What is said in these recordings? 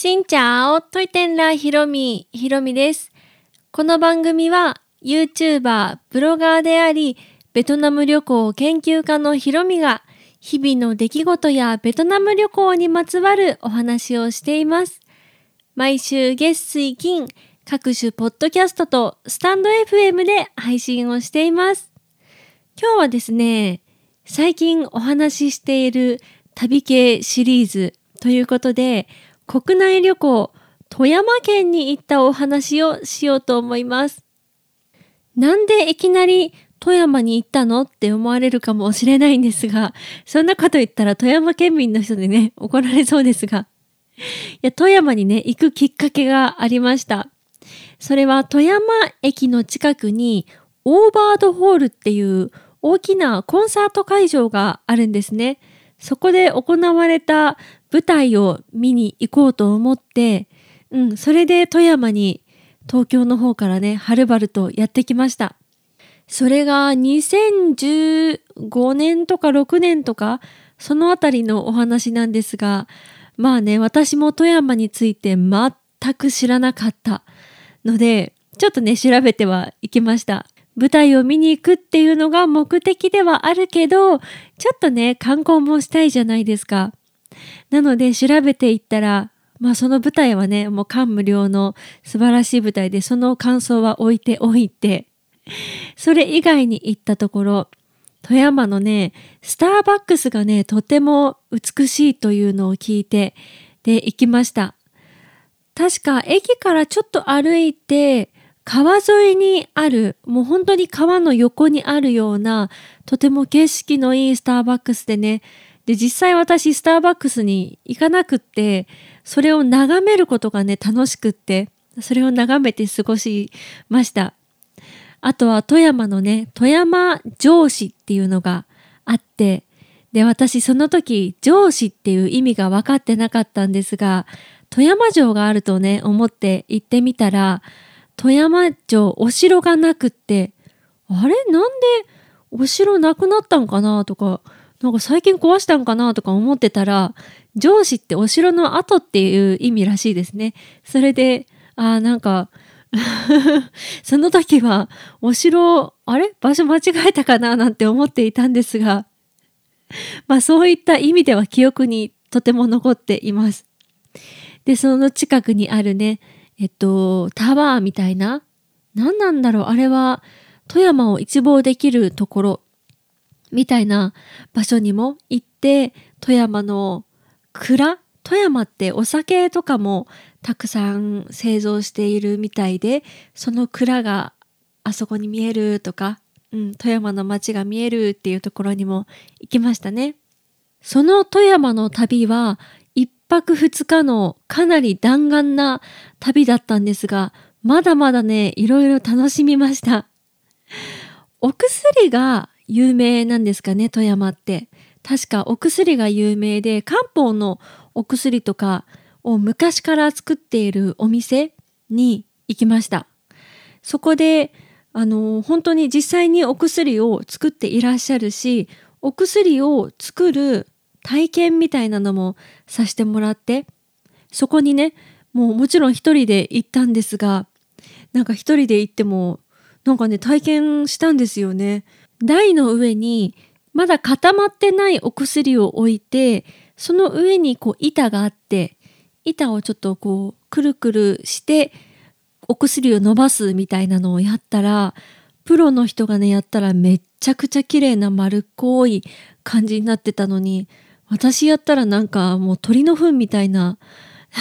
しんちゃお、といてんらひろみ、ひろみです。この番組は YouTuber、ブロガーであり、ベトナム旅行研究家のひろみが日々の出来事やベトナム旅行にまつわるお話をしています。毎週月水金、各種ポッドキャストとスタンド FM で配信をしています。今日はですね、最近お話ししている旅系シリーズということで、国内旅行、富山県に行ったお話をしようと思います。なんでいきなり富山に行ったのって思われるかもしれないんですが、そんなこと言ったら富山県民の人でね、怒られそうですが。いや、富山にね、行くきっかけがありました。それは富山駅の近くにオーバードホールっていう大きなコンサート会場があるんですね。そこで行われた舞台を見に行こうと思って、うん、それで富山に東京の方からね、はるばるとやってきました。それが2015年とか6年とか、そのあたりのお話なんですが、まあね、私も富山について全く知らなかったので、ちょっとね、調べてはいきました。舞台を見に行くっていうのが目的ではあるけど、ちょっとね、観光もしたいじゃないですか。なので調べていったら、まあその舞台はね、もう感無量の素晴らしい舞台で、その感想は置いておいて、それ以外に行ったところ、富山のね、スターバックスがね、とても美しいというのを聞いて、で、行きました。確か駅からちょっと歩いて、川沿いにある、もう本当に川の横にあるような、とても景色のいいスターバックスでね、で、実際私スターバックスに行かなくって、それを眺めることがね、楽しくって、それを眺めて過ごしました。あとは富山のね、富山城市っていうのがあって、で、私その時、城市っていう意味が分かってなかったんですが、富山城があるとね、思って行ってみたら、富山城、お城がなくって、あれ？なんでお城なくなったんかな？とか、なんか最近壊したんかなとか思ってたら、城市ってお城の跡っていう意味らしいですね。それで、ああ、なんか、その時はお城、あれ？場所間違えたかななんて思っていたんですが、まあそういった意味では記憶にとても残っています。で、その近くにあるね、えっと、タワーみたいな、何なんだろう、あれは富山を一望できるところみたいな場所にも行って、富山の蔵富山ってお酒とかもたくさん製造しているみたいで、その蔵があそこに見えるとか、うん、富山の街が見えるっていうところにも行きましたね。その富山の旅は一泊二日のかなり弾丸な旅だったんですが、まだまだね、いろいろ楽しみました。お薬が有名なんですかね、富山って。確かお薬が有名で、漢方のお薬とかを昔から作っているお店に行きました。そこで、あの、本当に実際にお薬を作っていらっしゃるし、お薬を作る体験みたいなのもさせてもらって、そこにね、もうもちろん一人で行ったんですが、なんか一人で行っても、なんかね、体験したんですよね。台の上にまだ固まってないお薬を置いて、その上にこう板があって、板をちょっとこうくるくるしてお薬を伸ばすみたいなのをやったら、プロの人がね、やったらめっちゃくちゃ綺麗な丸っこい感じになってたのに、私やったらなんかもう鳥の糞みたいな、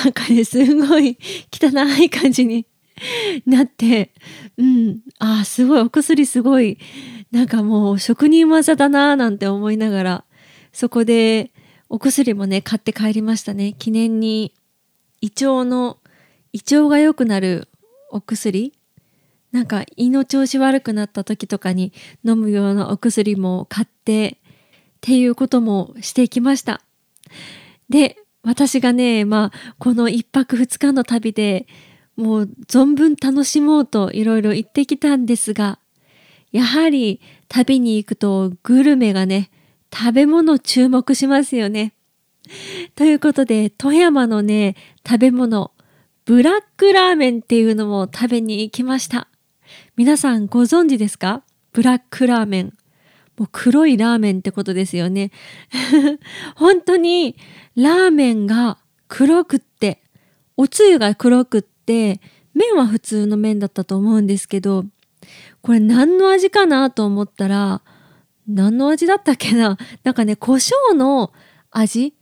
なんかね、すごい汚い感じになって、うん、ああ、すごい、お薬すごい、なんかもう職人技だなーなんて思いながら、そこでお薬もね、買って帰りましたね。記念に胃腸の、胃腸が良くなるお薬なんか胃の調子悪くなった時とかに飲むようなお薬も買ってっていうこともしてきました。で、私がね、まあ、この一泊二日の旅でもう存分楽しもうといろいろ言ってきたんですが、やはり旅に行くとグルメがね、食べ物注目しますよね。ということで、富山のね、食べ物、ブラックラーメンっていうのも食べに行きました。皆さんご存知ですか？ブラックラーメン。もう黒いラーメンってことですよね。本当にラーメンが黒くって、おつゆが黒くって、麺は普通の麺だったと思うんですけど、これ何の味かなと思ったら、何の味だったっけな？なんかね、胡椒の味？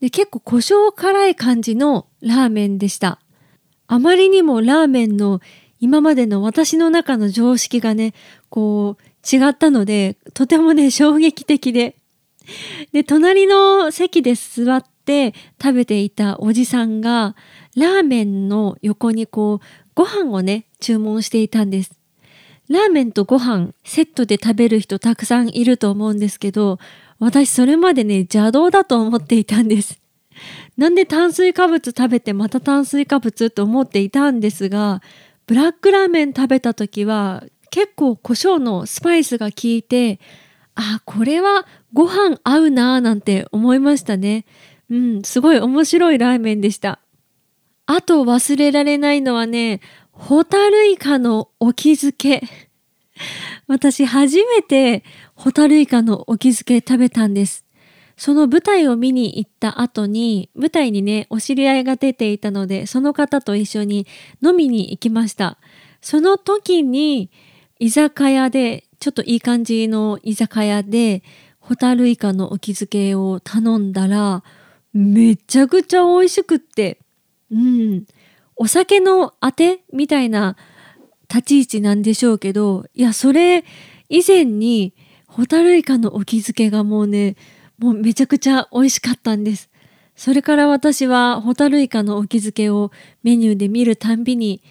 で結構胡椒辛い感じのラーメンでした。あまりにもラーメンの今までの私の中の常識がね、こう違ったので、とてもね、衝撃的で。で、隣の席で座って食べていたおじさんが、ラーメンの横にこう、ご飯をね、注文していたんです。ラーメンとご飯セットで食べる人たくさんいると思うんですけど、私それまでね、邪道だと思っていたんです。なんで炭水化物食べてまた炭水化物と思っていたんですが、ブラックラーメン食べた時は結構胡椒のスパイスが効いて、あ、これはご飯合うなぁなんて思いましたね。うん、すごい面白いラーメンでした。あと忘れられないのはね、ホタルイカの沖漬け。私初めてホタルイカの沖漬け食べたんです。その舞台を見に行った後に、舞台にね、お知り合いが出ていたので、その方と一緒に飲みに行きました。その時に、居酒屋で、ちょっといい感じの居酒屋で、ホタルイカの沖漬けを頼んだら、めちゃくちゃ美味しくって、うん、お酒のあてみたいな立ち位置なんでしょうけど、いや、それ以前に、ホタルイカの沖漬けがもうね、もうめちゃくちゃ美味しかったんです。それから私はホタルイカの沖漬けをメニューで見るたんびに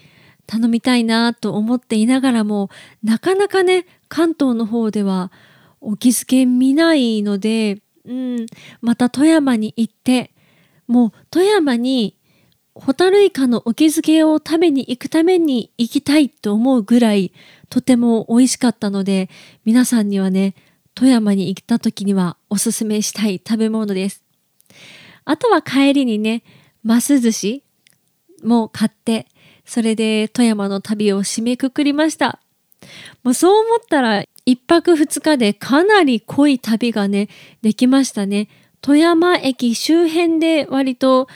頼みたいなと思っていながらも、なかなかね、関東の方では沖漬け見ないので、うん、また富山に行って、もう富山にホタルイカの沖漬けを食べに行くために行きたいと思うぐらいとても美味しかったので皆さんにはね富山に行った時にはおすすめしたい食べ物です。あとは帰りにね、マス寿司も買って、それで富山の旅を締めくくりました。もうそう思ったら一泊二日でかなり濃い旅がね、できましたね。富山駅周辺で割と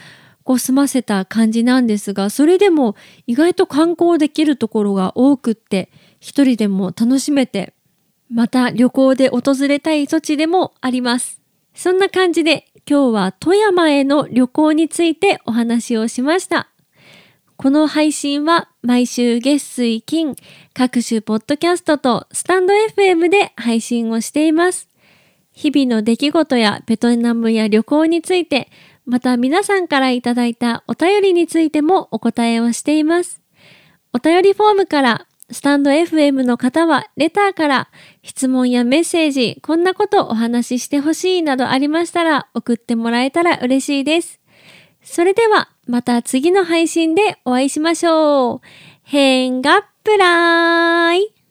こう済ませた感じなんですが、それでも意外と観光できるところが多くって、一人でも楽しめてまた旅行で訪れたい土地でもあります。そんな感じで今日は富山への旅行についてお話をしました。この配信は毎週月水金各種ポッドキャストとスタンド FM で配信をしています。日々の出来事やベトナムや旅行について、また皆さんからいただいたお便りについてもお答えをしています。お便りフォームからスタンド FM の方はレターから質問やメッセージ、こんなことお話ししてほしいなどありましたら送ってもらえたら嬉しいです。それではまた次の配信でお会いしましょう。変がっぷらい。